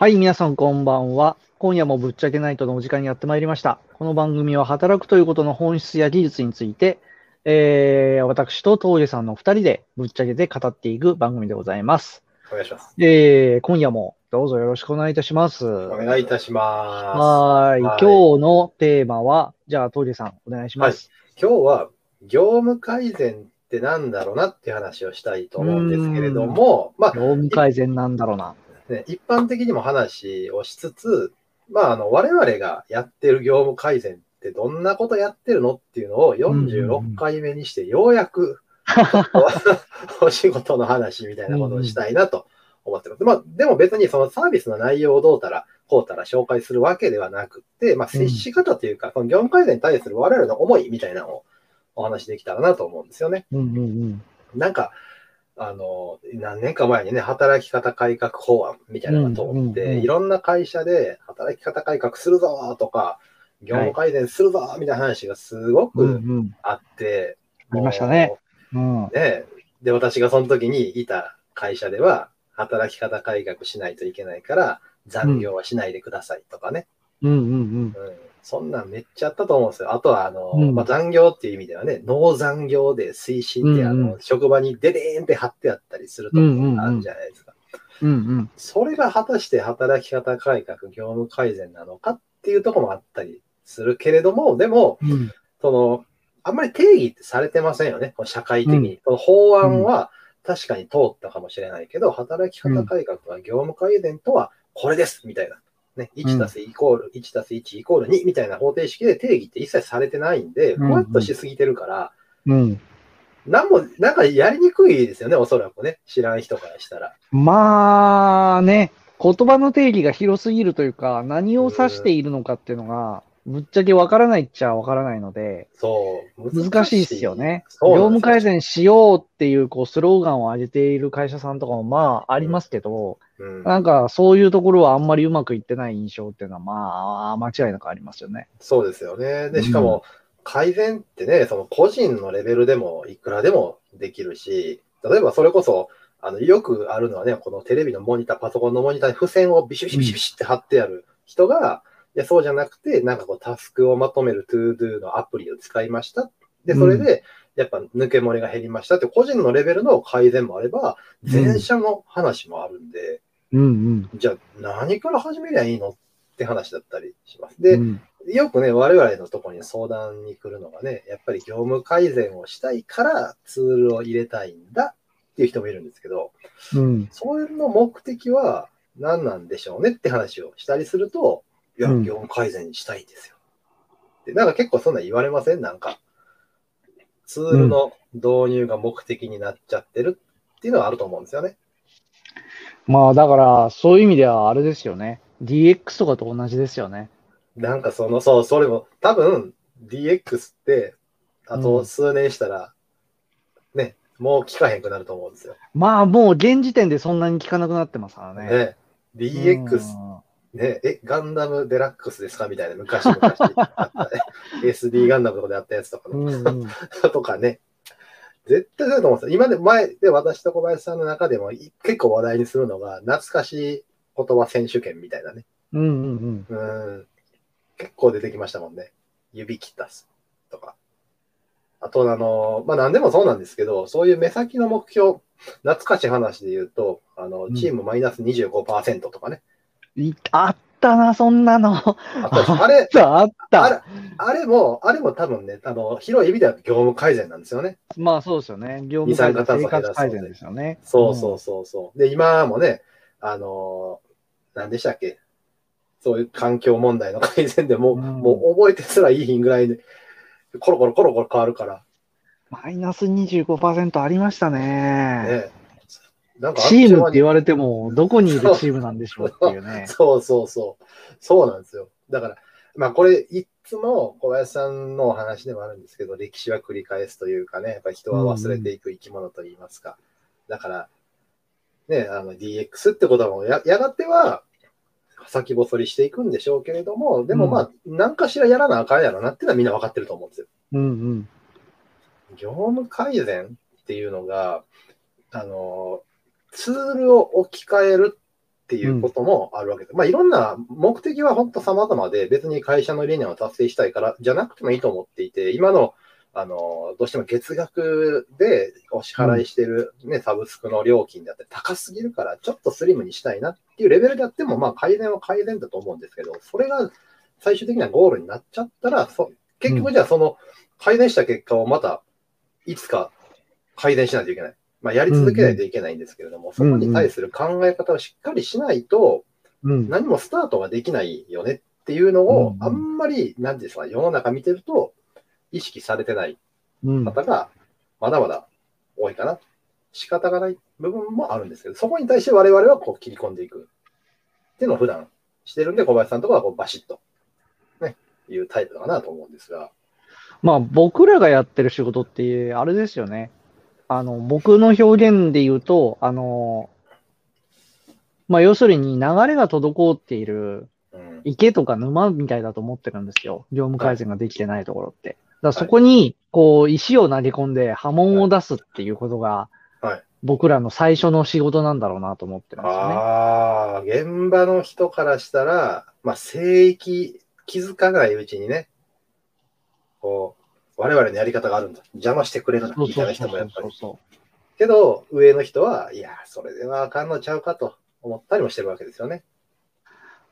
はい、皆さんこんばんは。今夜もぶっちゃけナイトのお時間にやってまいりました。この番組は働くということの本質や技術について、えー、私と峠さんの二人でぶっちゃけて語っていく番組でございます。お願いします。えー、今夜もどうぞよろしくお願いいたします。お願いいたしまはーい。はい今日のテーマは、じゃあ、峠さん、お願いします。す。今日は業務改善ってなんだろうなって話をしたいと思うんですけれども、まあ、業務改善なんだろうな。ね、一般的にも話をしつつ、まあ、あの我々がやってる業務改善ってどんなことやってるのっていうのを46回目にしてようやく お仕事の話みたいなことをしたいなと思ってます。まあ、でも別にそのサービスの内容をどうたらこうたら紹介するわけではなくて、まあ、接し方というか、その業務改善に対する我々の思いみたいなのをお話しできたらなと思うんですよね。うんうんうん。なんか、あの、何年か前にね、働き方改革法案みたいなのが通って、いろんな会社で働き方改革するぞとか、業務改善するぞみたいな話がすごくん。あって、ありましたね。うん。で、私がその時にいた会社では、働き方改革しないといけないから、残業はしないでくださいとかね。うんうんうん。うんそんなんめっちゃあったと思うんですよ。あとは、あの、うんまあ、残業っていう意味ではね、農残業で推進って、うんうんあの、職場にデデーンって貼ってあったりするところがあるじゃないですか。うんうん。それが果たして働き方改革、業務改善なのかっていうところもあったりするけれども、でも、うんその、あんまり定義ってされてませんよね、社会的に。その法案は確かに通ったかもしれないけど、働き方改革は業務改善とはこれですみたいな。ね、1たすイコール、1たす1イコール2みたいな方程式で定義って一切されてないんで、うんふわっとしすぎてるから、うん。なんも、なんかやりにくいですよね、おそらくね。知らん人からしたら。まあね、言葉の定義が広すぎるというか、何を指しているのかっていうのが、ぶっちゃけわからないっちゃわからないので、そう。難しいですよね。業務改善しようっていう、こう、スローガンを上げている会社さんとかもまあありますけど、うんなんかそういうところはあんまりうまくいってない印象っていうのは、まあ、間違いなくありますよね。そうですよね。で、しかも、改善ってね、その個人のレベルでもいくらでもできるし、例えばそれこそ、あの、よくあるのはね、このテレビのモニター、パソコンのモニターに付箋をビシビシビシビシって貼ってある人が、いや、そうじゃなくて、なんかこう、タスクをまとめる ToDo のアプリを使いました。で、それで、やっぱ抜け漏れが減りましたって、個人のレベルの改善もあれば、全社の話もあるんで、うんうん。じゃあ何から始めりゃいいのって話だったりします。で、うんよくね、我々のところに相談に来るのがね、やっぱり業務改善をしたいからツールを入れたいんだっていう人もいるんですけど、うん。それの目的は何なんでしょうねって話をしたりすると、いや、うん業務改善にしたいんですよ。でなんか結構そんなん言われません？なんか、ツールの導入が目的になっちゃってるっていうのはあると思うんですよね。まあ、だから、そういう意味ではあれですよね。DX とかと同じですよね。なんかその、そう、それも、多分 DX って、あと数年したら、ね、もう聞かへんくなると思うんですよ。まあ、もう現時点でそんなに聞かなくなってますからね。ね。DX、ね、え、ガンダムデラックスですか？みたいな、昔々あったね。SD ガンダムとかであったやつとかうんね、うんうん とかね。絶対そうだと思うんですよ。今で、前で私と小林さんの中でもい結構話題にするのが、懐かしい言葉選手権みたいなね。うんうんうん。うん。結構出てきましたもんね。指切ったすとか。あと、あの、まあ、何でもそうなんですけど、そういう目先の目標、懐かしい話で言うと、あのう、んチームマイナス25%とかね。いあったな、そんなの。あれ、った、あった。あれ、あれも、あれも多分ね、あの、広い意味では業務改善なんですよね。まあそうですよね。業務改善、生活改善ですよね。そうそうそうそう。で、今もね、あの、何でしたっけ？そういう環境問題の改善でもう、うんもう覚えてすらいいぐらいで、コロコロコロコロ変わるから。マイナス25%ありましたね。ね。なんかチームって言われても、どこにいるチームなんでしょうっていうね。そうそうそう。そうなんですよ。だから、まあこれ、いつも小林さんのお話でもあるんですけど、歴史は繰り返すというかね、やっぱり人は忘れていく生き物といいますか。だから、ね、あの DX ってこともややがては先細りしていくんでしょうけれども、でもまあ、何かしらやらなあかんやろなっていうのはみんな分かってると思うんですよ。うんうん。業務改善っていうのが、あの、ツールを置き換えるっていうこともあるわけです。まあいろんな目的は本当様々で、別に会社の理念を達成したいからじゃなくてもいいと思っていて、今のあの、どうしても月額でお支払いしてるね、サブスクの料金であって高すぎるから、ちょっとスリムにしたいなっていうレベルであっても、まあ改善は改善だと思うんですけど、それが最終的なゴールになっちゃったら、そ結局じゃあその改善した結果をまたいつか改善しないといけない。まあやり続けないといけないんですけれども、そこに対する考え方をしっかりしないと、何もスタートができないよねっていうのを、あんまり、なんですか、世の中見てると、意識されてない方がまだまだ多いかな。仕方がない部分もあるんですけど、そこに対して我々はこう切り込んでいくっていうのを普段してるんで、小林さんとかはこうバシッと、ね、いうタイプだなと思うんですが。まあ僕らがやってる仕事っていう、あれですよね。あの、僕の表現で言うと、あの、まあ要するに流れが滞っている池とか沼みたいだと思ってるんですよ。業務改善ができてないところって。だそこに、こう、石を投げ込んで波紋を出すっていうことが、僕らの最初の仕事なんだろうなと思ってますね。ああ、現場の人からしたら、まあ、聖域気づかないうちにね、こう、我々のやり方があるんだ。邪魔してくれるな、みたいな人もやっぱり。けど、上の人は、いや、それではあかんのちゃうかと思ったりもしてるわけですよね。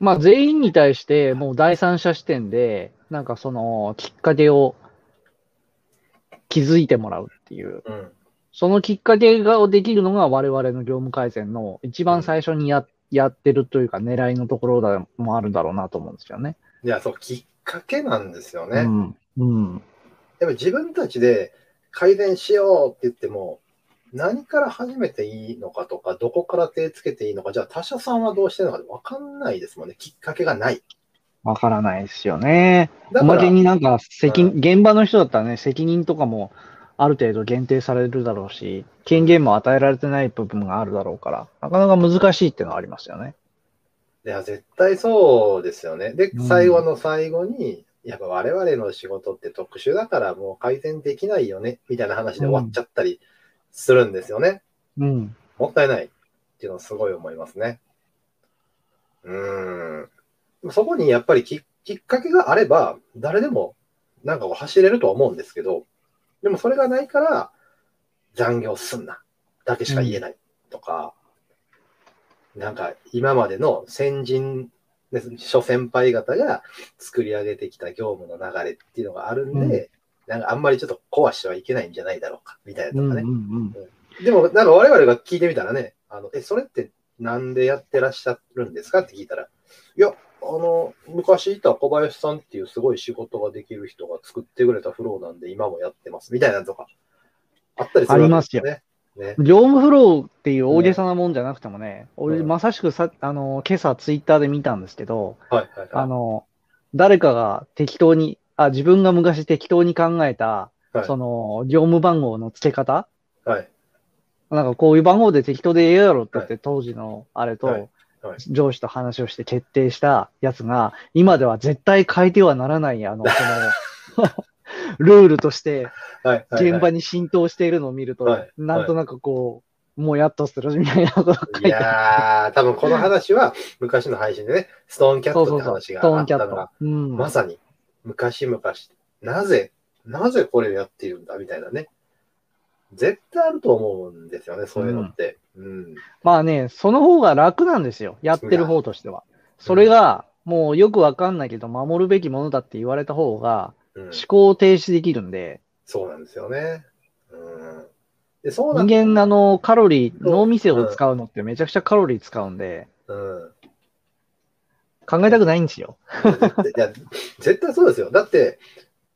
まあ、全員に対して、もう第三者視点で、なんかその、きっかけを気づいてもらうっていう、うん、そのきっかけができるのが我々の業務改善の一番最初にや,、やってるというか狙いのところだもあるだろうなと思うんですよね。いや、そう、きっかけなんですよね。うん。うん、でも自分たちで改善しようって言っても、何から始めていいのかとか、どこから手つけていいのか、じゃあ他社さんはどうしてるのか分かんないですもんね。きっかけがない。わからないですよね。おまけになんか責、うん、現場の人だったらね、責任とかもある程度限定されるだろうし、権限も与えられてない部分があるだろうから、なかなか難しいっていうのはありますよね。いや、絶対そうですよね。で、最後の最後に、うん、やっぱ我々の仕事って特殊だからもう改善できないよね、みたいな話で終わっちゃったりするんですよね。うん。もったいないっていうのはすごい思いますね。うん。そこにやっぱりききっかけがあれば、誰でもなんかこう走れるとは思うんですけど、でもそれがないから、残業すんな、だけしか言えないとか、うん、なんか今までの先人、諸先輩方が作り上げてきた業務の流れっていうのがあるんで、うん、なんかあんまりちょっと壊してはいけないんじゃないだろうか、みたいなとかね。でも、なんか我々が聞いてみたらね、あの、え、それってなんでやってらっしゃるんですかって聞いたら、いや、あの、昔いた小林さんっていうすごい仕事ができる人が作ってくれたフローなんで今もやってますみたいなとか、あったりするわけですよね。ね、業務フローっていう大げさなもんじゃなくてもね、ね俺、まさしくさ、あの、今朝ツイッターで見たんですけど、はいはいはい、あの、誰かが適当に、あ、自分が昔適当に考えた、はい、その、業務番号の付け方？はい。なんかこういう番号で適当でええやろって言って、当時のあれと、はい。上司と話をして決定したやつが、今では絶対変えてはならない、あの、その ルールとして、現場に浸透しているのを見ると、なんとなくこう、もやっとするみたいなこと書いていやー、多分この話は昔の配信でね、ストーンキャットって話があったのが、うん、まさに昔々、なぜ、なぜこれをやっているんだみたいなね。絶対あると思うんですよね、そういうのって。うん、まあね、その方が楽なんですよ。やってる方としては。それが、もうよくわかんないけど、守るべきものだって言われた方が、思考停止できるんで。そうなんですよね。うん、でそう人間、あの、カロリー、脳みそを使うのってめちゃくちゃカロリー使うんで、うん、考えたくないんですよ。いや、絶対そうですよ。だって、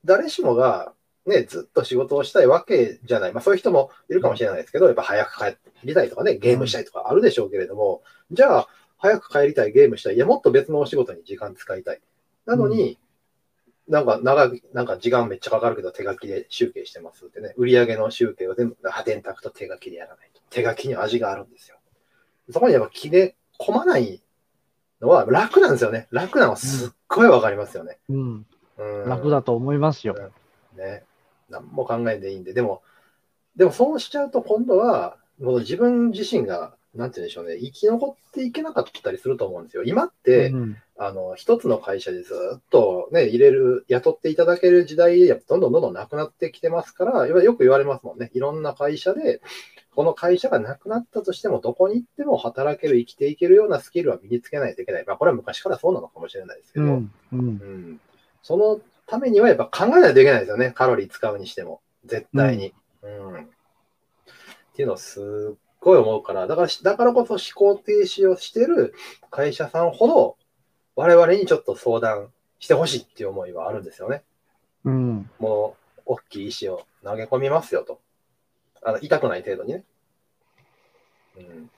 誰しもが、ね、ずっと仕事をしたいわけじゃない。まあそういう人もいるかもしれないですけど、やっぱ早く帰りたいとかね、ゲームしたいとかあるでしょうけれども、じゃあ、早く帰りたい、ゲームしたい、いや、もっと別のお仕事に時間使いたい。なのに、なんか長く、なんか時間めっちゃかかるけど手書きで集計してますってね、売上の集計を全部、破電卓と手書きでやらないと。手書きには味があるんですよ。そこにやっぱ気で込まないのは楽なんですよね。楽なのはすっごいわかりますよね。うん。うん、楽だと思いますよ。ね。何も考えんでいいんで、でも、でもそうしちゃうと今度は、もう自分自身がなんて言うんでしょうね、生き残っていけなかったりすると思うんですよ。今って、うんあの、一つの会社でずっとね、入れる、雇っていただける時代、やっぱどんどんどんどんなくなってきてますから、よく言われますもんね。いろんな会社で、この会社がなくなったとしても、どこに行っても働ける、生きていけるようなスキルは身につけないといけない。まあ、これは昔からそうなのかもしれないですけど、うん。うん。うんそのためにはやっぱ考えないといけないですよね。カロリー使うにしても。絶対に。うん。っていうのをすっごい思うから、だから、だからこそ思考停止をしてる会社さんほど、我々にちょっと相談してほしいっていう思いはあるんですよね。うん。もう、大きい石を投げ込みますよと。あの、痛くない程度にね。うん。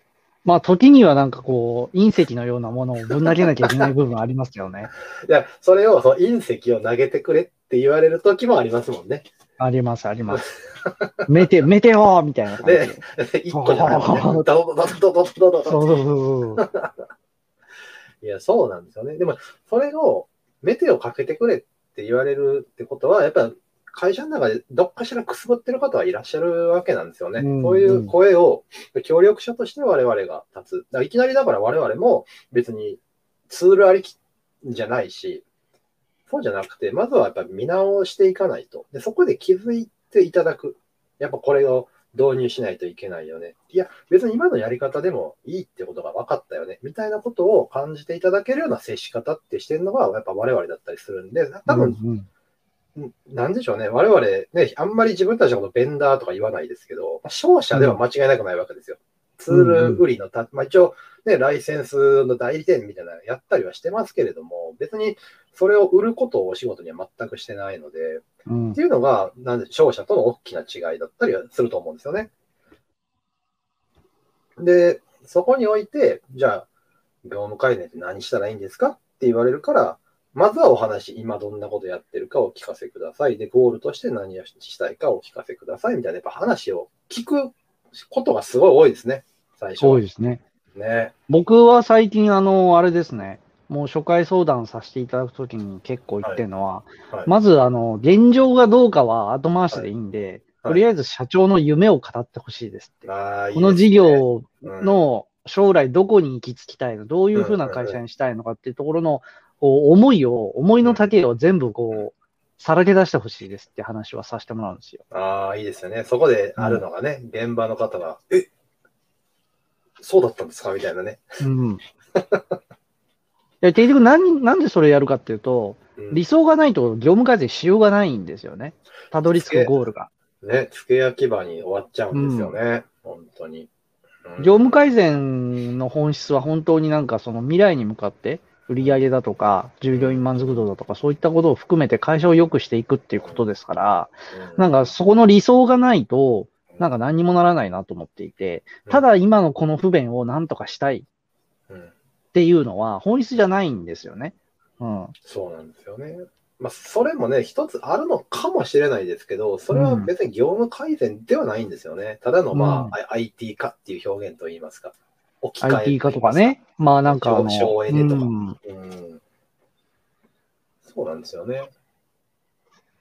まあ、時にはなんかこう、隕石のようなものをぶん投げなきゃいけない部分ありますよね。いや、それを、その隕石を投げてくれって言われる時もありますもんね。あります、あります。メテ、メテオみたいなで。一個じゃなくて、ダドドドドドドそうそうそ。いや、そうなんですよね。でも、それを、メテをかけてくれって言われるってことは、やっぱ、会社の中でどっかしらくすぶってる方はいらっしゃるわけなんですよね。うんうん、そういう声を協力者として我々が立つ。いきなりだから我々も別にツールありきじゃないし、そうじゃなくて、まずはやっぱり見直していかないと。で、そこで気づいていただく。やっぱこれを導入しないといけないよね。いや、別に今のやり方でもいいってことが分かったよね。みたいなことを感じていただけるような接し方ってしてるのが、やっぱ我々だったりするんで、多分、うんなんでしょうね。我々ね、あんまり自分たちのことベンダーとか言わないですけど、商社では間違いなくないわけですよ。ツール売りのた、まあ一応ね、ライセンスの代理店みたいなのやったりはしてますけれども、別にそれを売ることをお仕事には全くしてないので、うんっていうのが、なんで、商社との大きな違いだったりはすると思うんですよね。で、そこにおいて、じゃあ、業務改善って何したらいいんですか？って言われるから、まずはお話、今どんなことやってるかを聞かせください。で、ゴールとして何をしたいかを聞かせください。みたいな、やっぱ話を聞くことがすごい多いですね、最初は。多いですね。ね。僕は最近、あの、あれですね、もう初回相談させていただくときに結構言ってるのは、はい。まず、あの、現状がどうかは後回しでいいんで、はいとりあえず社長の夢を語ってほしいですって。この事業うんの将来どこに行き着きたいの、どういうふうな会社にしたいのかっていうところの、思いを、思いの丈を全部こう、さらけ出してほしいですって話はさせてもらうんですよ。ああ、いいですよね。そこであるのがね、現場の方が、えそうだったんですか？みたいなね。うん。いや結局何、なんでそれやるかっていうと、うん理想がないと業務改善しようがないんですよね。たどり着くゴールが。ね、付け焼き場に終わっちゃうんですよね。本当に。うん業務改善の本質は本当になんかその未来に向かって売上だとか従業員満足度だとかそういったことを含めて会社を良くしていくっていうことですから、うんなんかそこの理想がないと、なんか何にもならないなと思っていて、ただ今のこの不便を何とかしたいっうんていうのは本質じゃないんですよね。うん。そうなんですよね。まあ、それもね、一つあるのかもしれないですけど、それは別に業務改善ではないんですよね。ただの、まあ、IT 化っていう表現といいますか。置き換え IT 化とかね。まあなんか省エネとかうんうんそうなんですよね。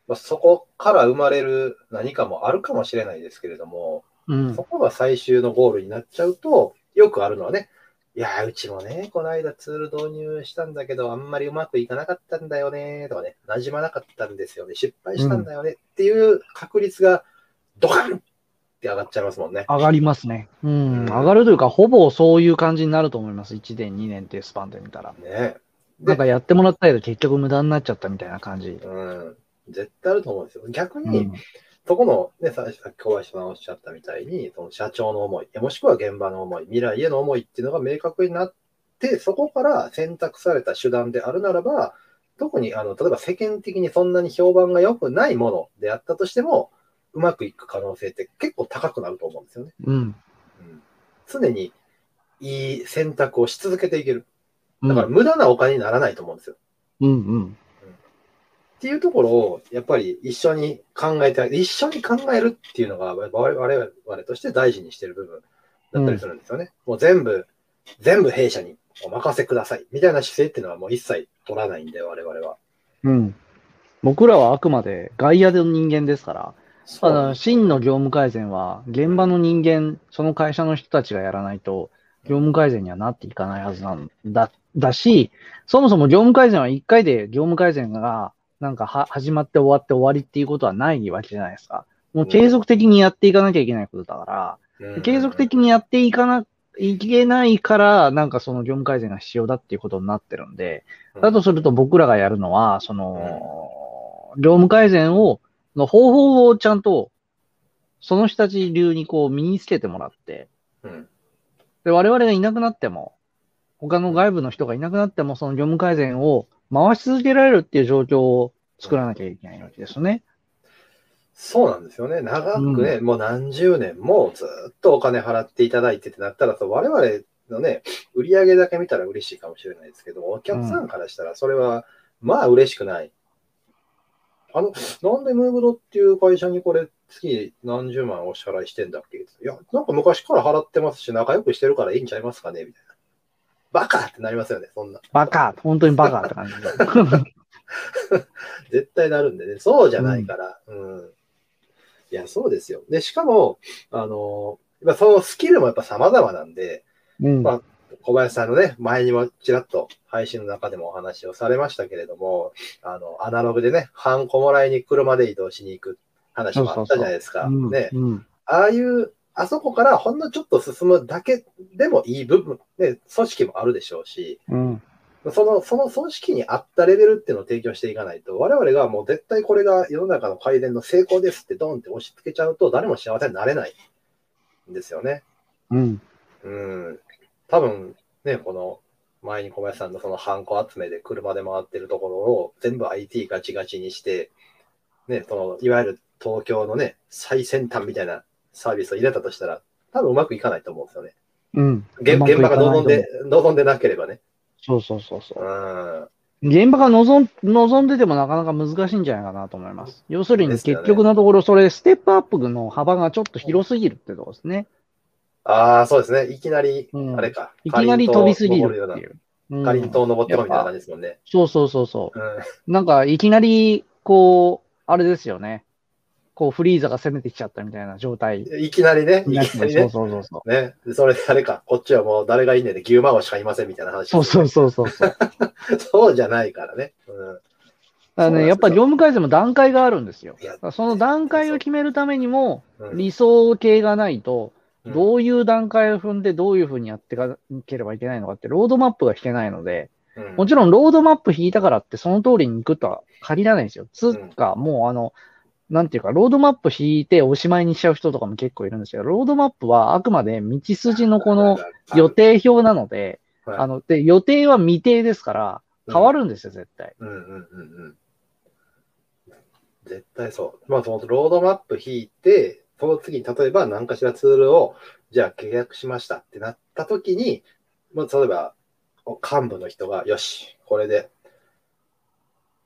まあ、そこから生まれる何かもあるかもしれないですけれども、うんそこが最終のゴールになっちゃうと、よくあるのはね、いやー、うちもね、この間ツール導入したんだけど、あんまりうまくいかなかったんだよね、とかね、馴染まなかったんですよね、失敗したんだよねっていう確率がドカンって上がっちゃいますもんね。上がりますね。うん。うん上がるというか、ほぼそういう感じになると思います。1年、2年っていうスパンで見たら。ねなんかやってもらったけど結局無駄になっちゃったみたいな感じ。うん。絶対あると思うんですよ。逆に、うん。そこの、ね、ささっき小林さんおっしゃったみたいに、その社長の思い、もしくは現場の思い、未来への思いっていうのが明確になって、そこから選択された手段であるならば、特にあの例えば世間的にそんなに評判が良くないものであったとしても、うまくいく可能性って結構高くなると思うんですよね。うん。うん、常にいい選択をし続けていける。うん。だから無駄なお金にならないと思うんですよ。うんうん。っていうところを、やっぱり一緒に考えて一緒に考えるっていうのが、我々々として大事にしてる部分だったりするんですよね。もう全部、全部弊社にお任せください。みたいな姿勢っていうのはもう一切取らないんで、我々は。うん。僕らはあくまで外野での人間ですから、そうただ真の業務改善は現場の人間、その会社の人たちがやらないと、業務改善にはなっていかないはずなんだ、だし、そもそも業務改善は1回で業務改善がなんかは始まって終わって終わりっていうことはないわけじゃないですか。もう継続的にやっていかなきゃいけないことだから、うん。継続的にやっていかないけないから、なんかその業務改善が必要だっていうことになってるんで、だとすると僕らがやるのは、その、業務改善を、の方法をちゃんと、その人たち流にこう身につけてもらって、うん。で、我々がいなくなっても、他の外部の人がいなくなっても、その業務改善を回し続けられるっていう状況を作らなきゃいけないわけですよね。そうなんですよね。長くね、もう何十年もずっとお金払っていただいてってなったら、そう我々のね、売り上げだけ見たら嬉しいかもしれないですけど、お客さんからしたらそれは、まあ嬉しくない。あの、なんでムーブドっていう会社にこれ月何十万お支払いしてんだっけ？いや、なんか昔から払ってますし、仲良くしてるからいいんちゃいますかね？みたいな。バカってなりますよね、そんな。バカ本当にバカって感じで。絶対なるんでね。そうじゃないから。うん。いや、そうですよ。で、しかも、あの、やっぱそのスキルもやっぱ様々なんで、うん。まあ小林さんのね、前にもちらっと配信の中でもお話をされましたけれども、あの、アナログでね、ハンコもらいに車で移動しに行く話もあったじゃないですか。うんね。うんああいう、あそこからほんのちょっと進むだけでもいい部分、ね、組織もあるでしょうし、うん。その、その組織に合ったレベルっていうのを提供していかないと、我々がもう絶対これが世の中の改善の成功ですってドンって押し付けちゃうと、誰も幸せになれないんですよね。うん。うん。多分、ね、この、前に小林さんのそのハンコ集めで車で回ってるところを全部 IT ガチガチにして、ね、その、いわゆる東京のね、最先端みたいなサービスを入れたとしたら、多分うまくいかないと思うんですよね。うん。現現場が望んで、望んでなければね。そうそうそうそうう。ん。現場が望ん望んでてもなかなか難しいんじゃないかなと思います。要するに結局のところ、それ、ステップアップの幅がちょっと広すぎるってところですね。ああ、そうですね。いきなり、うんあれか。いきなり飛びすぎるっていう。うんかりんとう登ってこみたいな感じですもんね。そうそうそうそう。うん。なんか、いきなり、こう、あれですよね。こう、フリーザが攻めてきちゃったみたいな状態いきなりね、いきなりね。そうそうそう。ね。でそれであれか、こっちはもう誰がいいねんで牛魔王しかいませんみたいな話。そうそうそうそうそう。そうじゃないからね。うん。だね、やっぱり業務改善も段階があるんですよ。その段階を決めるためにも、うん理想形がないと、うんどういう段階を踏んでどういうふうにやっていかなければいけないのかって、ロードマップが引けないので、うんもちろんロードマップ引いたからってその通りに行くとは限らないんですよ。つうか、もうあの、なんていうか、ロードマップ引いておしまいにしちゃう人とかも結構いるんですけど、ロードマップはあくまで道筋のこの予定表なので、はいあの、で、予定は未定ですから、変わるんですよ、絶対。うんうんうんうん。絶対そう。まあ、そのロードマップ引いて、その次に例えば何かしらツールを、じゃあ契約しましたってなった時に、まあ、例えば、お幹部の人が、よし、これで、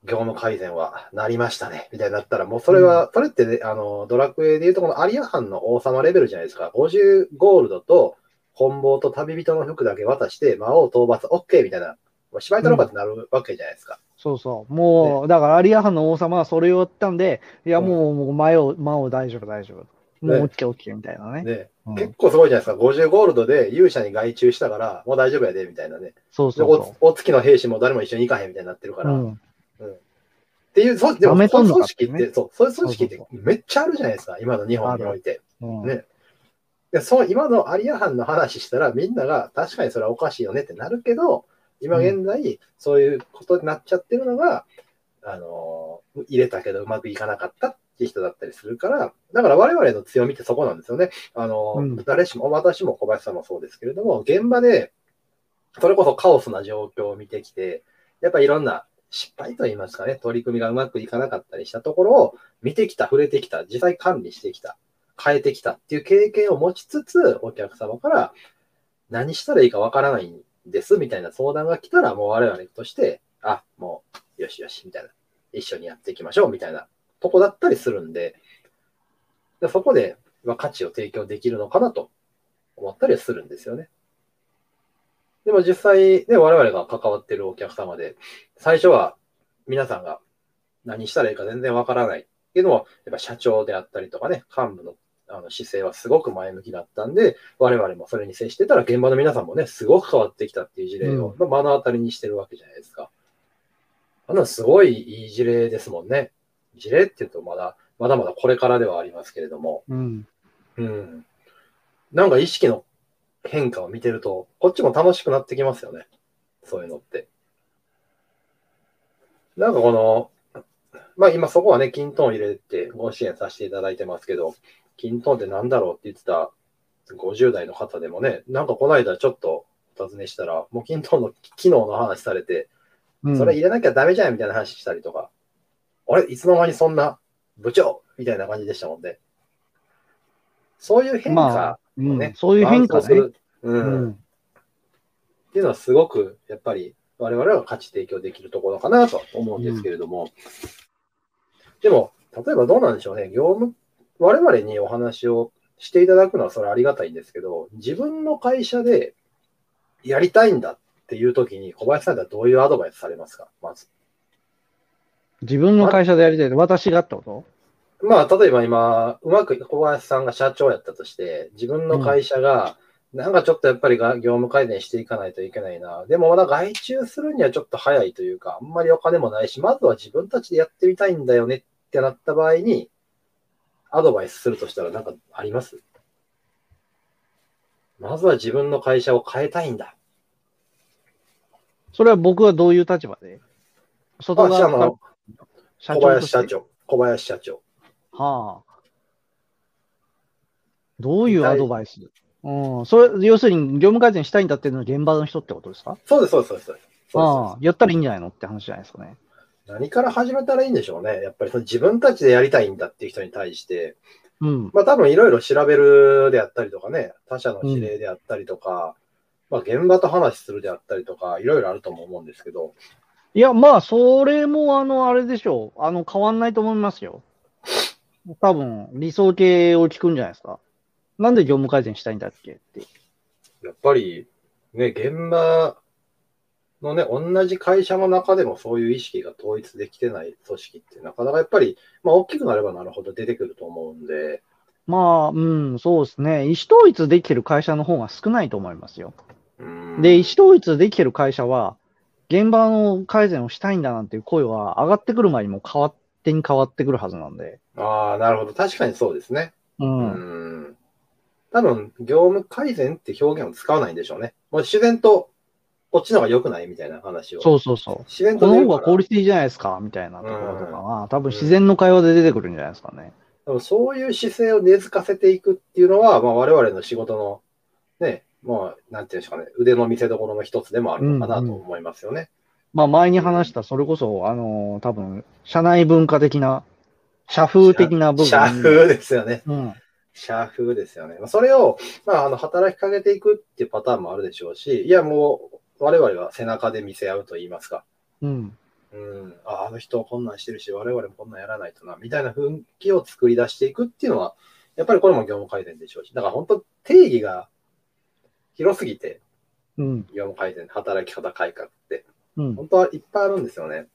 業務改善はなりましたね、みたいになったら、もうそれは、それってね、あの、ドラクエでいうとこのアリア藩の王様レベルじゃないですか。50ゴールドと、本望と旅人の服だけ渡して、魔王討伐 OK みたいな、もう芝居とろかってなるわけじゃないですか。そうそう。もう、だからアリアハンの王様はそれをやったんで、いや、もう、もう、魔王、魔王大丈夫、大丈夫。もう、ねオッケー、オッケー、みたいなね。ね、うん結構すごいじゃないですか。50ゴールドで勇者に外注したから、もう大丈夫やで、みたいなね。でそうそうそおお月の兵士も誰も一緒に行かへんみたいになってるかう。ら。っうん。う、そう、でも、舐めとんのか組織って、そう、そういう組織ってめっちゃあるじゃないですか。今の日本において。うんねでそう、今のアリア藩の話したら、みんなが確かにそれはおかしいよねってなるけど、今現在、そういうことになっちゃってるのが、あのー、入れたけどうまくいかなかったっていう人だったりするから、だから我々の強みってそこなんですよね。あのー、うん誰しも、私も小林さんもそうですけれども、現場で、それこそカオスな状況を見てきて、やっぱいろんな失敗といいますかね、取り組みがうまくいかなかったりしたところを見てきた、触れてきた、実際管理してきた、変えてきたっていう経験を持ちつつ、お客様から何したらいいかわからないんですみたいな相談が来たら、もう我々として、あ、もう、よしよし、みたいな。一緒にやっていきましょう、みたいなとこだったりするんで、でそこで、ま、価値を提供できるのかなと思ったりするんですよね。でも実際、ね、我々が関わってるお客様で、最初は皆さんが何したらいいか全然わからないっていうのも、やっぱ社長であったりとかね、幹部のあの姿勢はすごく前向きだったんで、我々もそれに接してたら、現場の皆さんもね、すごく変わってきたっていう事例を、まあ目の当たりにしてるわけじゃないですか。あのすごいいい事例ですもんね。事例っていうとまだ、まだまだこれからではありますけれども、うん。うん。なんか意識の変化を見てると、こっちも楽しくなってきますよね。そういうのって。なんかこの、まあ今そこはね、キントーン入れてご支援させていただいてますけど、キントーンってなんだろうって言ってた50代の方でもね、なんかこの間ちょっとお尋ねしたら、もうキントーンの機能の話されて、うんそれ入れなきゃダメじゃんみたいな話したりとか、あれいつの間にそんな部長みたいな感じでしたもんね。そういう変ま化うんね、そういう変化する。う。うん。ん。っていうのはすごく、やっぱり我々は価値提供できるところかなと思うんですけれども、でも、例えばどうなんでしょうね、業務、我々にお話をしていただくのはそれありがたいんですけど、自分の会社でやりたいんだっていう時に、小林さんだったらどういうアドバイスされますか、まず。自分の会社でやりたい私がってこと？まあ、例えば今、うまく小林さんが社長やったとして、自分の会社が、なんかちょっとやっぱりが業務改善していかないといけないな。でもまだ外注するにはちょっと早いというか、あんまりお金もないし、まずは自分たちでやってみたいんだよねってなった場合に、アドバイスするとしたらなんかあります？まずは自分の会社を変えたいんだ。それは僕はどういう立場で？外側の社小長として林社長。小林社長。はあ。どういうアドバイス？うん。それ、要するに業務改善したいんだっていうのは現場の人ってことですか？そうです、そうです、そうです。そうですああ。やったらいいんじゃないのって話じゃないですかね。何から始めたらいいんでしょうね。やっぱりその自分たちでやりたいんだっていう人に対して、うん。まあ多分いろいろ調べるであったりとかね、他社の指令であったりとか、まあ現場と話するであったりとか、いろいろあるとも思うんですけど、いや、まあ、それも、あの、あれでしょう。あの、変わんないと思いますよ。多分、理想系を聞くんじゃないですか。なんで業務改善したいんだっけって。やっぱりね、現場のね、同じ会社の中でもそういう意識が統一できてない組織ってなかなかやっぱり、まあ大きくなればなるほど出てくると思うんで、まあ、うん、そうですね。意思統一できてる会社の方が少ないと思いますよ。うんで、意思統一できてる会社は、現場の改善をしたいんだなんていう声は上がってくる前にも変わってに変わってくるはずなんで。ああ、なるほど。確かにそうですね。う。うんん。多分、業務改善って表現を使わないんでしょうね。もう自然と、こっちの方が良くないみたいな話を。そうそうそう。自然ことの方が効率いいじゃないですか、みたいなところとかは、多分自然の会話で出てくるんじゃないですかね。でもそういう姿勢を根付かせていくっていうのは、まあ、我々の仕事の、ね、まあ、なんていうんですかね、腕の見せ所の一つでもあるのかなと思いますよね。まあ前に話した、それこそ、あの、多分、社内文化的な、社風的な部分。社風ですよね。うん。社風ですよね。まあそれを、まあ、あの、働きかけていくっていうパターンもあるでしょうし、いや、もう、我々は背中で見せ合うと言いますか。うん。うん、ああの人こんなんしてるし、我々もこんなんやらないとな、みたいな雰囲気を作り出していくっていうのは、やっぱりこれも業務改善でしょうし、だから本当定義が広すぎて、うん。業務改善、働き方改革って、うん。本当はいっぱいあるんですよね。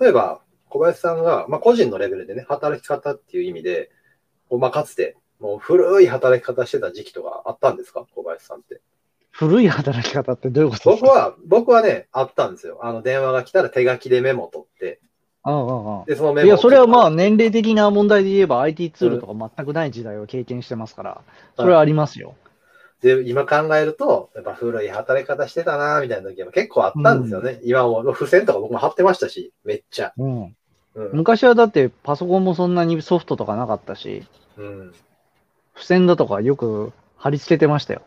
例えば、小林さんが、まあ、個人のレベルでね、働き方っていう意味で、まあ、かつて、もう古い働き方してた時期とかあったんですか？小林さんって。古い働き方ってどういうことですか？僕は、僕はね、あったんですよ。あの、電話が来たら手書きでメモ取って、ああああで、そのメモをいや、それはまあ年齢的な問題で言えば IT ツールとか全くない時代を経験してますから、それはありますよ。で、今考えると、やっぱ古い働き方してたな、みたいな時は結構あったんですよね。今も付箋とか僕も貼ってましたし、めっちゃ。うん。うん。昔はだってパソコンもそんなにソフトとかなかったし、うん、付箋だとかよく貼り付けてましたよ。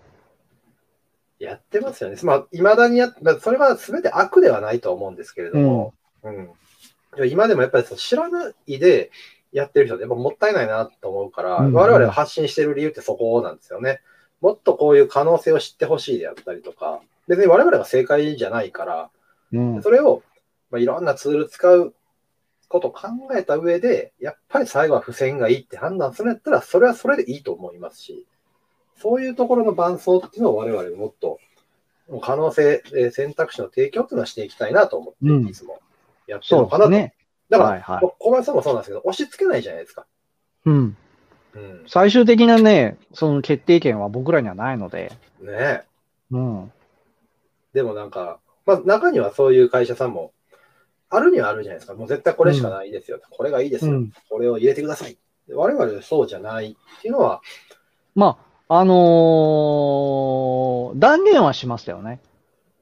やってますよね。まあ、未だにやっまあそれは全て悪ではないと思うんですけれども、うん。でも今でもやっぱりそう知らないでやってる人ってやっぱもったいないなと思うから、うんうん我々が発信してる理由ってそこなんですよね。もっとこういう可能性を知ってほしいであったりとか、別に我々が正解じゃないから、うん。それを、まあ、いろんなツール使うことを考えた上で、やっぱり最後は付箋がいいって判断するんやったら、それはそれでいいと思いますし、そういうところの伴走っていうのを我々もっと、可能性、えー選択肢の提供っていうのはしていきたいなと思うんって、いつもやってるのかなと。ね。だから、はいはい小林さんもそうなんですけど、押し付けないじゃないですか。うん。うん。最終的なね、その決定権は僕らにはないので、ねうん。でもなんか、まあ中にはそういう会社さんも、あるにはあるじゃないですか。もう絶対これしかないですよ。これがいいですよ。うんこれを入れてください。で我々そうじゃないっていうのは、まあ、あのー断言はしましたよね。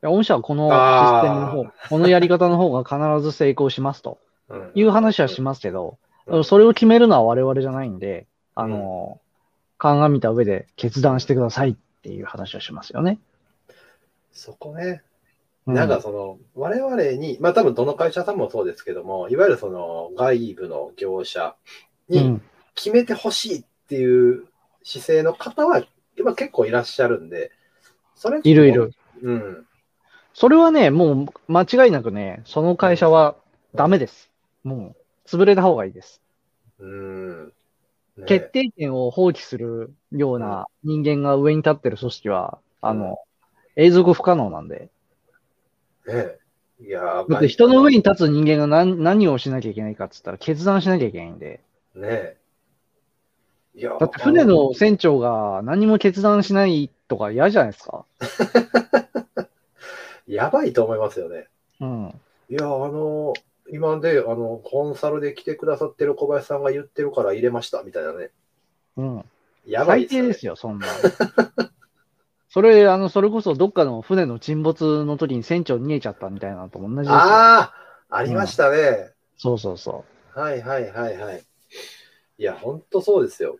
御社はこのシステムの方、このやり方の方が必ず成功しますとうんいう話はしますけど、うんそれを決めるのは我々じゃないんで、あのー鑑みた上で決断してくださいっていう話はしますよね。そこね、うなんかその、我々に、まあ多分どの会社さんもそうですけども、いわゆるその外部の業者にうん、決めてほしいっていう姿勢の方は、今結構いらっしゃるんで、それいるいる。。うん。それはね、もう間違いなくね、その会社はダメです。もう、潰れた方がいいです。うん。ね決定権を放棄するような人間が上に立ってる組織は、あの、永続不可能なんで。ねいやだって人の上に立つ人間が何何をしなきゃいけないかって言ったら決断しなきゃいけないんで。ねいやだって船の船長が何も決断しないとか嫌じゃないですか。やばいと思いますよね。うん。いや、あの、今で、あの、コンサルで来てくださってる小林さんが言ってるから入れました、みたいなね。うん。やばい最低ですよよ、そんな。それ、あの、それこそどっかの船の沈没の時に船長逃げちゃったみたいなのと同じですよ。ああ、ありましたね。そうそうそはいはいはいはい。いや、ほんとそうですよ。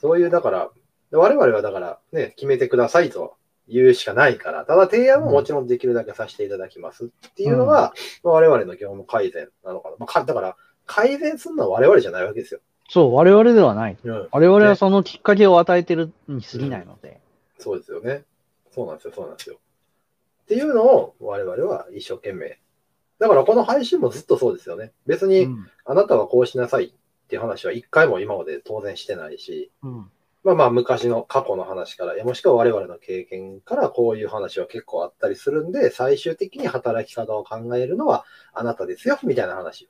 そういう、だから、我々はだからね、決めてくださいと言うしかないから、ただ提案ももちろんできるだけさせていただきますっていうのが、まあ我々の業務改善なのかな。まあかだから、改善するのは我々じゃないわけですよ。う。そう、我々ではない。うん。我々はそのきっかけを与えてるに過ぎないので。そうですよね。そうなんですよ、そうなんですよ。っていうのを我々は一生懸命。だからこの配信もずっとそうですよね。別にうん。あなたはこうしなさいっていう話は一回も今まで当然してないし、うん。まあまあ昔の過去の話から、もしくは我々の経験からこういう話は結構あったりするんで、最終的に働き方を考えるのはあなたですよ、みたいな話を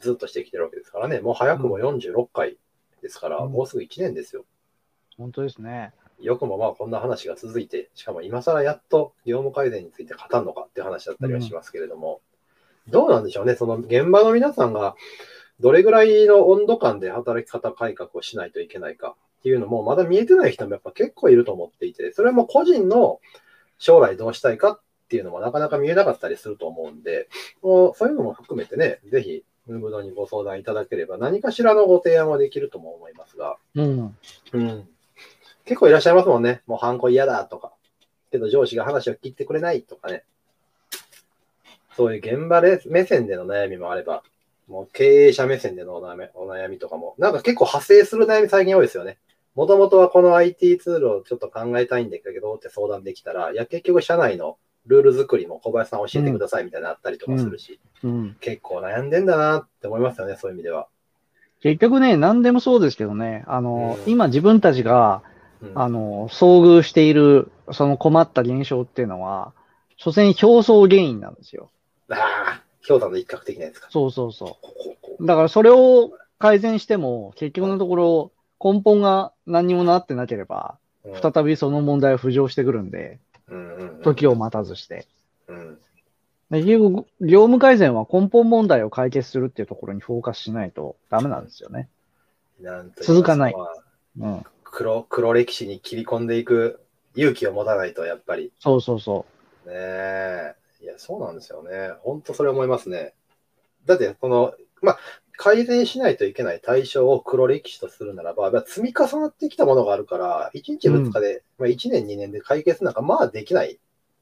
ずっとしてきてるわけですからね。もう早くも46回ですから、うんもうすぐ1年ですよ。本当ですね。よくもまあこんな話が続いて、しかも今更やっと業務改善について語るのかって話だったりはしますけれども、どうなんでしょうね、その現場の皆さんがどれぐらいの温度感で働き方改革をしないといけないかっていうのも、まだ見えてない人もやっぱ結構いると思っていて、それも個人の将来どうしたいかっていうのもなかなか見えなかったりすると思うんで、もうそういうのも含めてね、ぜひ、ムーブドにご相談いただければ何かしらのご提案はできるとも思いますが、うん。うん。結構いらっしゃいますもんね。もうハンコ嫌だとか。けど上司が話を聞いてくれないとかね。そういう現場で目線での悩みもあれば、もう経営者目線でのお悩みお悩みとかも、なんか結構派生する悩み最近多いですよね。もともとはこの IT ツールをちょっと考えたいんだけどって相談できたら、いや結局社内のルール作りも小林さん教えてくださいみたいなのあったりとかするし、うん。結構悩んでんだなって思いますよね、そういう意味では。結局ね、何でもそうですけどね、あの、うん今自分たちが、うんあの、遭遇している、その困った現象っていうのは、所詮表層原因なんですよ。ああ、氷山の一角的なやつか。そうそうそこうこうこう。だからそれを改善しても、結局のところ、根本が何にもなってなければ、再びその問題は浮上してくるんで、時を待たずして。うんで結局、業務改善は根本問題を解決するっていうところにフォーカスしないとダメなんですよね。続かないうん。黒黒歴史に切り込んでいく勇気を持たないと、やっぱり。そうそうそねえ。いや、そうなんですよね。本当それ思いますね。だって、この、まあ、改善しないといけない対象を黒歴史とするならば、まあ積み重なってきたものがあるから、1日2日で、まあ、1年2年で解決なんか、まあできない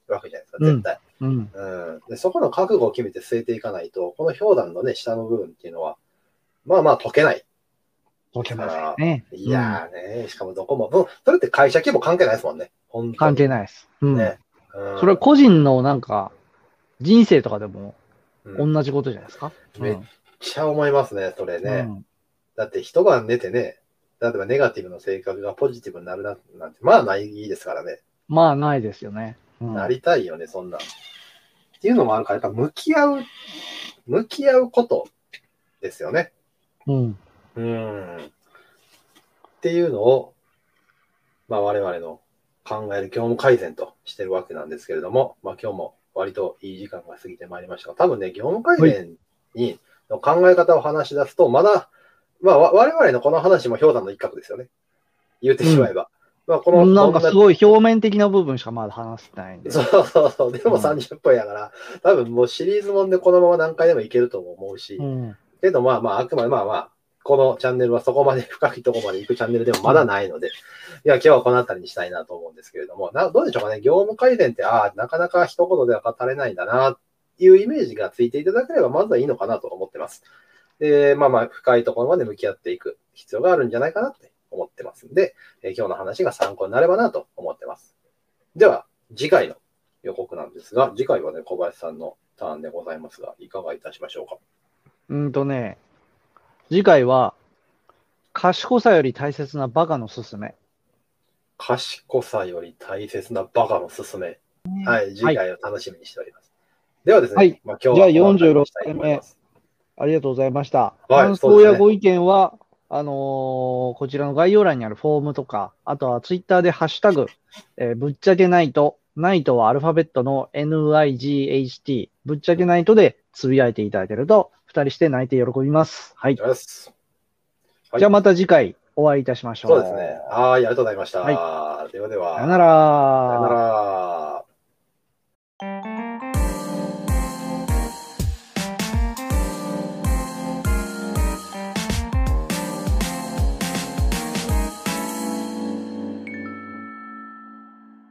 わけじゃないですか、絶対。う。うん。うん、でそこの覚悟を決めて据えていかないと、この氷山のね、下の部分っていうのは、まあまあ解けない。解けませんね。いやーね、しかもどこも、それって会社規模関係ないですもんね。関係ないです。うん。ね。うんそれは個人のなんか、人生とかでも同じことじゃないですか？めちゃ思いますね、それね。うんだって一晩寝てね、例えばネガティブの性格がポジティブになるななんて、まあないですからね。まあ、ないですよね。うんなりたいよね、そんなん。っていうのもあるから、やっぱ向き合う、向き合うことですよね。うん。うん。っていうのを、まあ我々の考える業務改善としてるわけなんですけれども、まあ今日も割といい時間が過ぎてまいりましたが、多分ね、業務改善にの考え方を話し出すと、まだ、まあわ我々のこの話も氷山の一角ですよね。言ってしまえば。まあこの、なんかすごい表面的な部分しかまだ話してないんで。そうそうそう。でもうん30分やから、多分もうシリーズもんでこのまま何回でもいけるとも思うし、うん。けどまあまあ、あくまでまあまあ、このチャンネルはそこまで深いところまで行くチャンネルでもまだないので、いや、今日はこの辺りにしたいなと思うんですけれども、などうでしょうかね、業務改善って、ああ、なかなか一言では語れないんだな、いうイメージがついていただければ、まずはいいのかなと思ってます。で、まあまあ、深いところまで向き合っていく必要があるんじゃないかなって思ってますんで、えー今日の話が参考になればなと思ってます。では、次回の予告なんですが、次回はね、小林さんのターンでございますが、いかがいたしましょうか？うんとね、次回は、賢さより大切なバカのすすめ。賢さより大切なバカのすすめ。はい、次はい回を楽しみにしております。ではですね、はいまあ、今日はじゃあこの辺りにしたいと思いますありがとうございました。はい感想やご意見は、あのーこちらの概要欄にあるフォームとか、あとはツイッターでハッシュタグ、えーぶっちゃけナイト、ナイトはアルファベットの NIGHT、ぶっちゃけナイトでつぶやいていただけると、二人して泣いて喜びます。はい。はいじゃあまた次回お会いいたしましょう。そうですね。はい、ありがとうございました。はではでは。さよなら。さよなら。